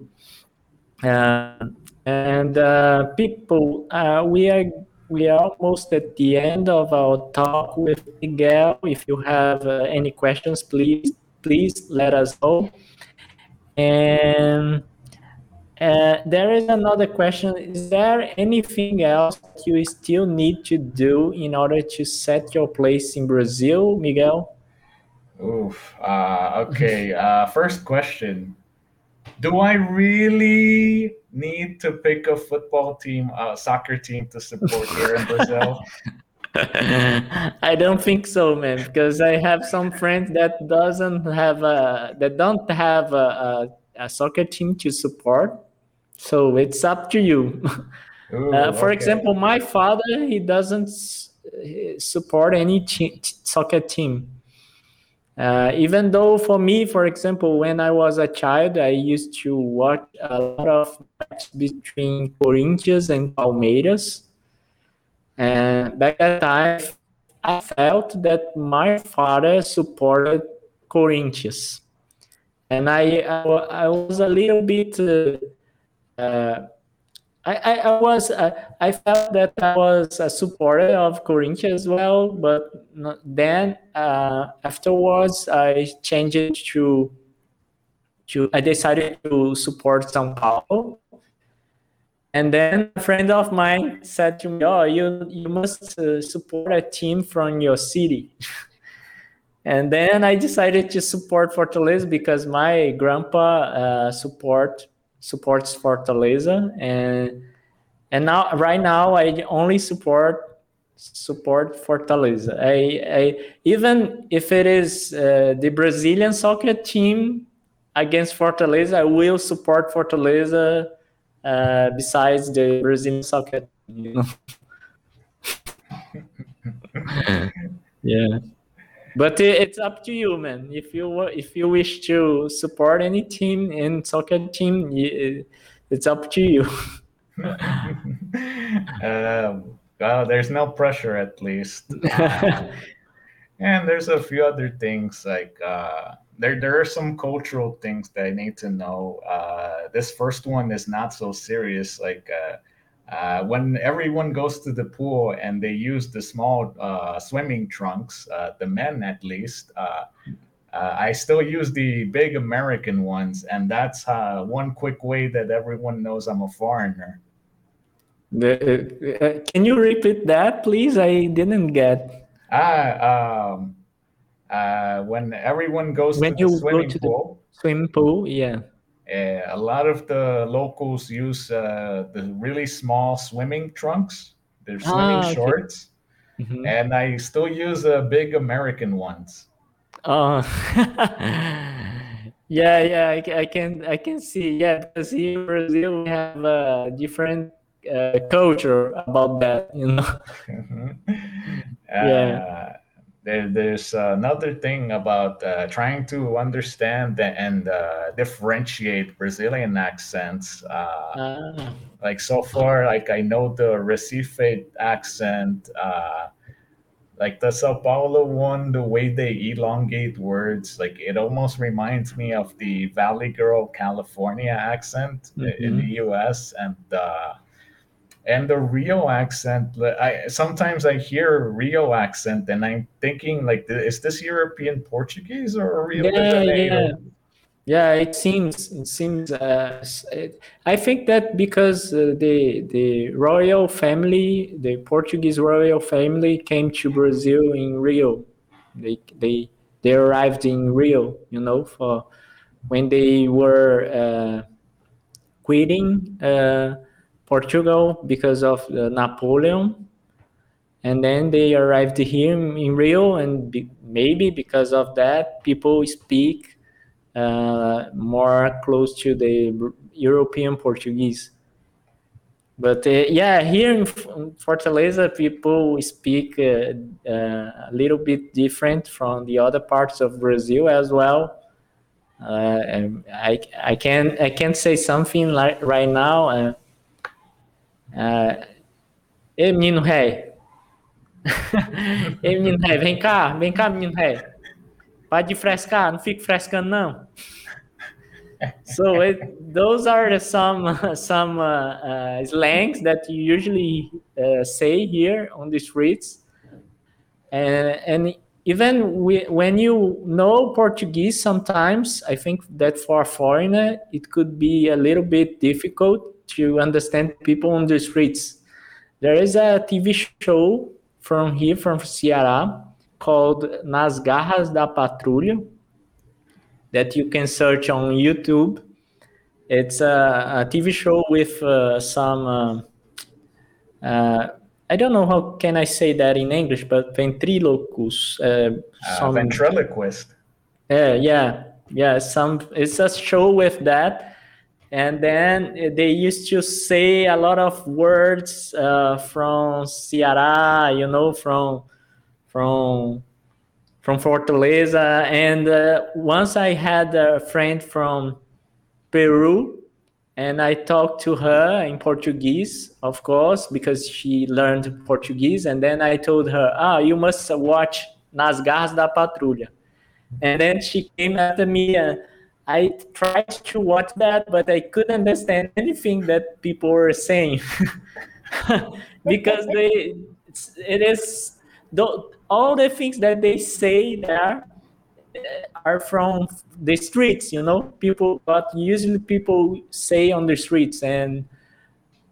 Uh, and uh, people, uh, we are we are almost at the end of our talk with Miguel. If you have uh, any questions, please please let us know. And uh, there is another question. Is there anything else you still need to do in order to set your place in Brazil, Miguel? Oof. Uh, okay. Uh, first question. Do I really need to pick a football team, a soccer team to support here in Brazil? I don't think so, man. Because I have some friends that doesn't have a that don't have a, a, a soccer team to support so it's up to you. Ooh, uh, for okay. example, my father he doesn't support any soccer team. Uh, even though for me, for example, when I was a child, I used to watch a lot of matches between Corinthians and Palmeiras. And back at time, I felt that my father supported Corinthians. And I, I, I was a little bit uh, I, I, I, was uh, I felt that I was a supporter of Corinthians as well, but then uh, afterwards I changed to to I decided to support São Paulo. And then a friend of mine said to me, "Oh, you you must uh, support a team from your city." and then I decided to support Fortaleza because my grandpa uh, support supports Fortaleza, and and now right now I only support support Fortaleza. I, I even if it is uh, the Brazilian soccer team against Fortaleza, I will support Fortaleza. Uh, besides the Brazilian soccer, you know. yeah but it's up to you man if you if you wish to support any team in soccer team it's up to you um, well there's no pressure at least uh, and there's a few other things like uh, there there are some cultural things that I need to know. Uh, this first one is not so serious. Like uh, when everyone goes to the pool and they use the small uh, swimming trunks, uh, the men at least, uh, uh, I still use the big American ones, and that's uh, one quick way that everyone knows I'm a foreigner. The, can you repeat that, please? I didn't get. Ah, um, when everyone goes when to the swimming go to pool. The swimming pool, yeah uh, a lot of the locals use uh, the really small swimming trunks. They're ah, swimming ah, okay. shorts, mm-hmm. and I still use uh, big American ones. Oh, yeah, yeah, I, I, can, I can see. Yeah, because here in Brazil we have a different uh, culture about that, you know. Mm-hmm. yeah there, there's another thing about uh, trying to understand and uh, differentiate Brazilian accents. Uh, ah. Like so far, like I know the Recife accent, uh, like the Sao Paulo one, the way they elongate words, like it almost reminds me of the Valley Girl California accent mm-hmm. in the U.S. and uh, and the Rio accent. I sometimes I hear Rio accent, and I'm thinking like, is this European Portuguese or Rio yeah, Yeah. Yeah, it seems. It seems. Uh, it, I think that because uh, the the royal family, the Portuguese royal family, came to Brazil in Rio. They they they arrived in Rio, you know, for when they were uh, quitting uh, Portugal because of uh, Napoleon. and then they arrived here in Rio, and be, maybe because of that, people speak uh, more close to the European Portuguese. But uh, yeah, here in Fortaleza, people speak uh, uh, a little bit different from the other parts of Brazil as well. Uh, and I I can I can't say something like right now. Uh, Ei, menino rei. Ei, menino rei, vem cá, vem cá, menino rei. Para de frescar, não fique frescando, não. so it, those are some some uh, uh, slangs that you usually uh, say here on the streets, and and even we, when you know Portuguese, sometimes I think that for a foreigner it could be a little bit difficult to understand people on the streets. There is a TV show from here, from Ceará, called Nas Garras da Patrulha, that you can search on YouTube. It's a, a TV show with uh, some, uh, uh, I don't know how can I say that in English, but ventriloquist. Uh, uh, some, ventriloquist. Yeah, yeah, yeah. Some. It's a show with that, and then they used to say a lot of words uh, from Ceará, you know, from from from Fortaleza. And uh, once I had a friend from Peru, and I talked to her in Portuguese, of course, because she learned Portuguese. And then I told her, "Ah, you must watch Nas Garras da Patrulha." And then she came after me. Uh, I tried to watch that, but I couldn't understand anything that people were saying. Because they it is all the things that they say there uh, are from the streets you know? People but usually people say on the streets and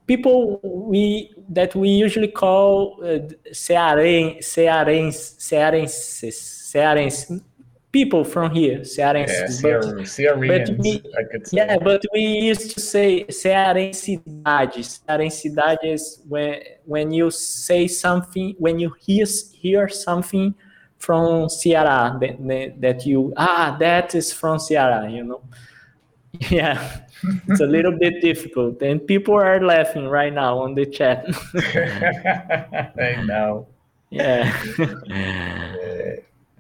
people we that we usually call uh, cearenses cearenses cearenses people from here, Cearense. Yeah, Cearense, we, I could say. Yeah, but we used to say Cearensidade. Cearensidade is when when you say something, when you hear hear something from Ceará that, that you ah that is from Ceará, you know. Yeah, it's a little bit difficult, and people are laughing right now on the chat. I know. Yeah.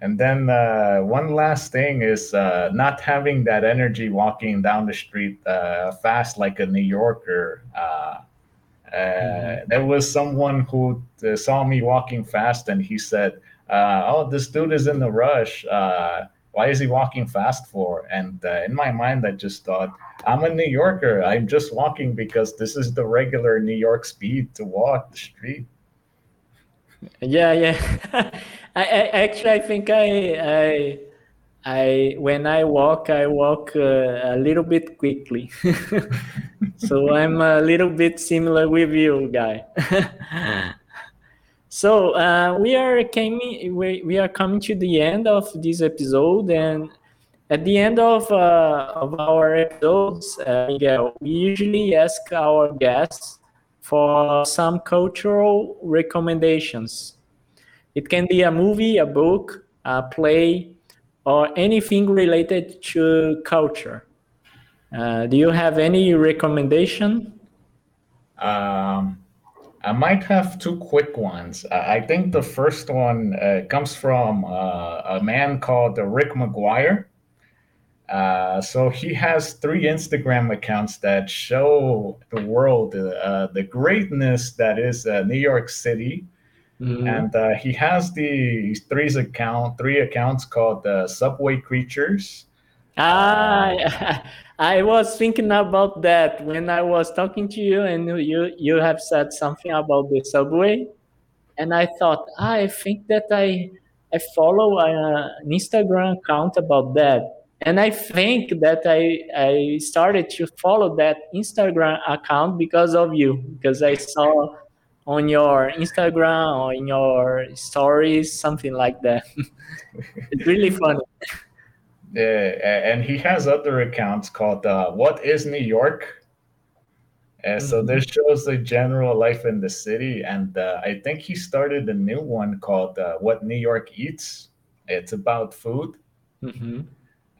And then uh, one last thing is uh, not having that energy walking down the street uh, fast like a New Yorker. Uh, uh, mm-hmm. There was someone who uh, saw me walking fast and he said, "Oh, this dude is in the rush. why is he walking fast for?" And in my mind, I just thought, "I'm a New Yorker. I'm just walking because this is the regular New York speed to walk the street." Yeah, yeah. I, I, actually I think I I I when I walk I walk uh, a little bit quickly. so I'm a little bit similar with you, guy. so uh, we are coming we, we are coming to the end of this episode and at the end of, uh, of our episodes, uh, Miguel, we usually ask our guests for some cultural recommendations. It can be a movie, a book, a play, or anything related to culture. Uh, do you have any recommendation? Um, I might have two quick ones. I think the first one uh, comes from uh, a man called Rick McGuire. Uh, so he has three Instagram accounts that show the world uh, the greatness that is uh, New York City, mm-hmm. and uh, he has the three account three accounts called the Subway Creatures. Ah, I was thinking about that when I was talking to you, and you you have said something about the subway, and I thought ah, I think that I I follow uh, an Instagram account about that and i think that i i started to follow that instagram account because of you because i saw on your instagram or in your stories something like that. It's really funny. Yeah and he has other accounts called uh, what is new york? Uh, so this shows the general life in the city, and uh, I think he started a new one called uh, "What New York Eats." It's about food, Mhm.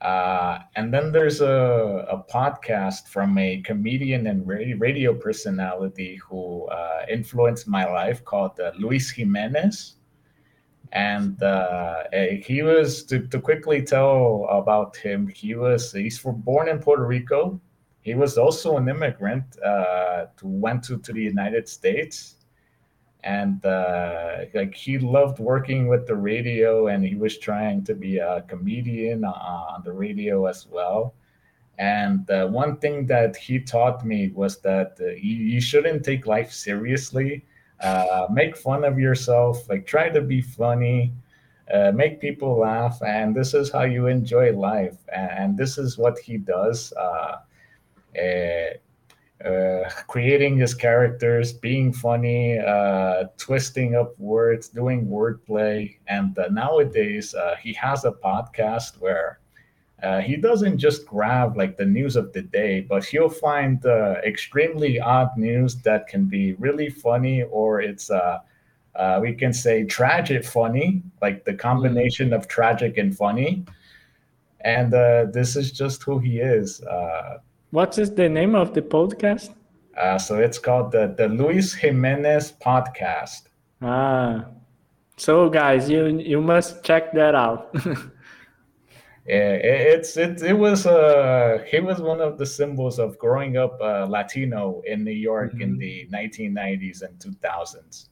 Uh, and then there's a, a podcast from a comedian and radio personality who uh, influenced my life called uh, Luis Jimenez. And uh, eh, he was to, to quickly tell about him. He was he's for, born in Puerto Rico. He was also an immigrant uh, went to, to the United States, and uh, like he loved working with the radio, and he was trying to be a comedian uh, on the radio as well. And uh, one thing that he taught me was that uh, you, you shouldn't take life seriously. Uh, make fun of yourself, like try to be funny, uh, make people laugh, and this is how you enjoy life. And, and this is what he does. Uh, creating his characters, being funny, uh, twisting up words, doing wordplay. And uh, nowadays, uh, he has a podcast where uh, he doesn't just grab like the news of the day, but he'll find uh, extremely odd news that can be really funny, or it's uh, uh, we can say tragic funny, like the combination of tragic and funny. And uh, this is just who he is. What is the name of the podcast? uh, so it's called the the Luis Jimenez Podcast. Ah, so guys, you you must check that out. Yeah, it, it's it it was uh he was one of the symbols of growing up uh, Latino in New York in Mhm. the 1990s and 2000s.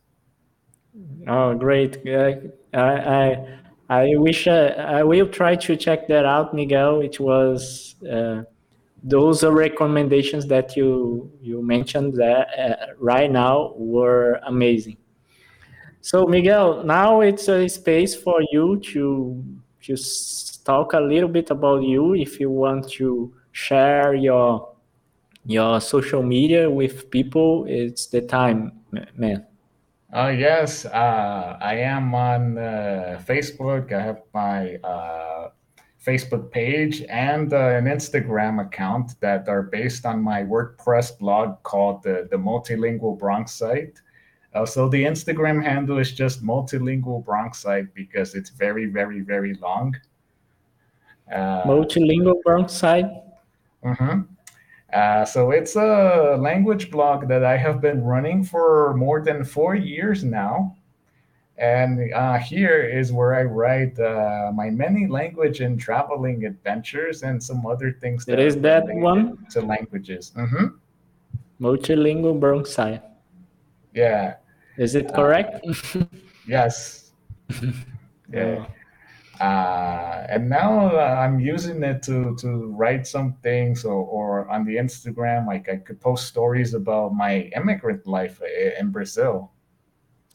oh, great! Uh, I I I wish uh, I will try to check that out, Miguel. It was uh, those recommendations that you you mentioned that uh, right now were amazing. So Miguel, now it's a space for you to to talk a little bit about you if you want to share your your social media with people. It's the time, man. Uh, yes, uh, I am on uh, Facebook. I have my uh, Facebook page and uh, an Instagram account that are based on my WordPress blog called the, the Multilingual Bronxite. Uh, so the Instagram handle is just Multilingual Bronxite because it's very, very, very long. Uh, Multilingual Bronxite. Mhm. Uh, so it's a language blog that I have been running for more than four years now. And uh, here is where I write uh, my many language and traveling adventures and some other things. It is are that one? To languages. hmm Multilingual Bronx. Yeah. Is it Uh, correct? Yes. yeah. Uh, and now uh, I'm using it to to write some things, or, or on the Instagram, like I could post stories about my immigrant life in Brazil.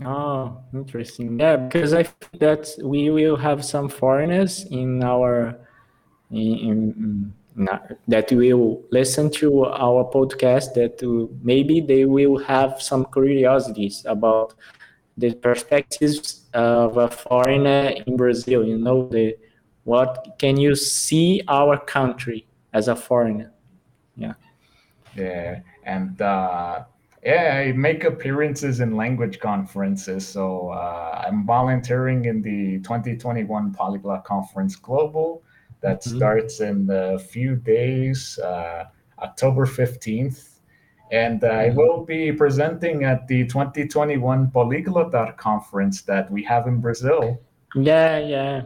Oh, interesting. Yeah, because I think that we will have some foreigners in our in, in, that will listen to our podcast that maybe they will have some curiosities about the perspectives of a foreigner in Brazil. You know, the what can you see our country as a foreigner? Yeah. Yeah, and uh, yeah, I make appearances in language conferences. So uh, I'm volunteering in the 2021 Polyglot Conference Global that Mhm. starts in a few days, uh, October 15th. And I Mhm. will be presenting at the 2021 Polyglot Conference that we have in Brazil. Yeah, yeah.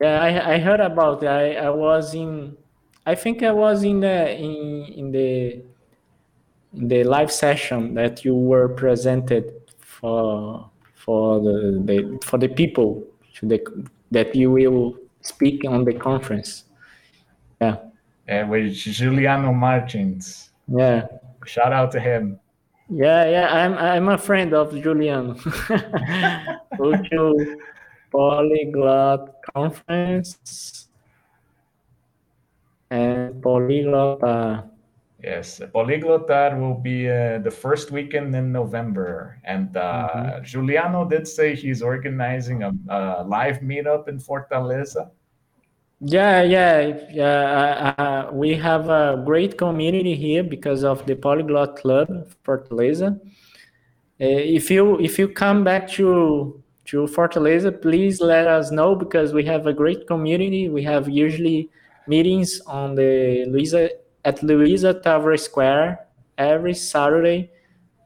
Yeah, I, I heard about it. I, I was in I think I was in the in, in the the live session that you were presented for for the, the for the people to the that you will speak on the conference. Yeah. uh, with Juliano Martins. Yeah. Shout out to him. Yeah, yeah, I'm I'm a friend of Juliano. Go to Polyglot Conference and Polyglot. Uh, Yes, Polyglotar will be uh, the first weekend in November, and uh, Juliano did say he's organizing a, a live meetup in Fortaleza. Yeah, yeah, yeah. Uh, uh, we have a great community here because of the Polyglot Club Fortaleza. Uh, if you if you come back to to Fortaleza, please let us know because we have a great community. We have usually meetings on the Luisa at Luisa Távora Square every Saturday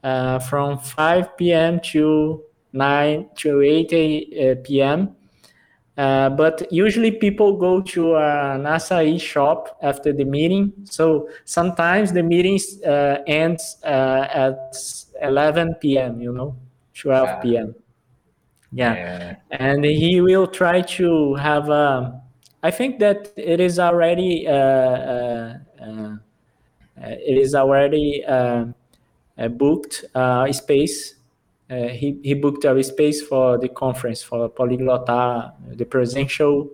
uh, from 5 p.m. to 9 to 8 uh, p.m. Uh, but usually people go to an acai shop after the meeting. So sometimes the meetings uh, ends uh, at 11 p.m. You know, 12 p.m. Yeah. yeah. and he will try to have a. I think that it is already. Uh, uh, it is already booked space uh, he, he booked a space for the conference for Poliglota, the presential,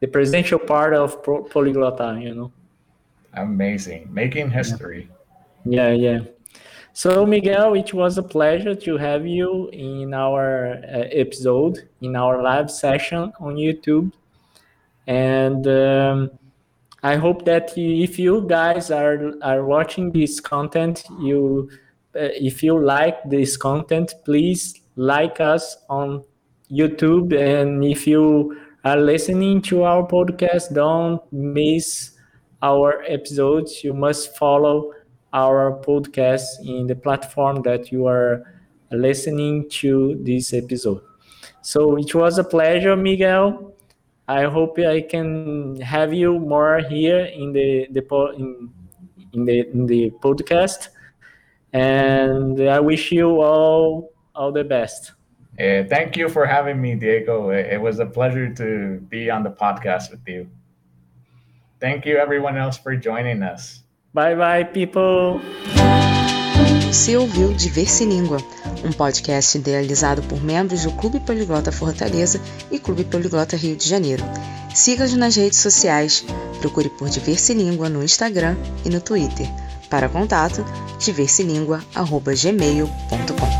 the presential part of Poliglota, you know. Amazing, making history. Yeah, yeah. So Miguel, it was a pleasure to have you in our uh, episode, in our live session on YouTube, and um, I hope that if you guys are are watching this content, you uh, if you like this content, please like us on YouTube. And if you are listening to our podcast, don't miss our episodes. You must follow our podcast in the platform that you are listening to this episode. So it was a pleasure, Miguel. I hope I can have you more here in the, the in, in the in the podcast and I wish you all all the best. Uh, thank you for having me, Diego. It was a pleasure to be on the podcast with you. Thank you, everyone else, for joining us. Bye, bye, people. Você ouviu Diverse Língua, um podcast idealizado por membros do Clube Poliglota Fortaleza e Clube Poliglota Rio de Janeiro. Siga-nos nas redes sociais, procure por Diverse Língua no Instagram e no Twitter. Para contato, diverselingua.gmail.com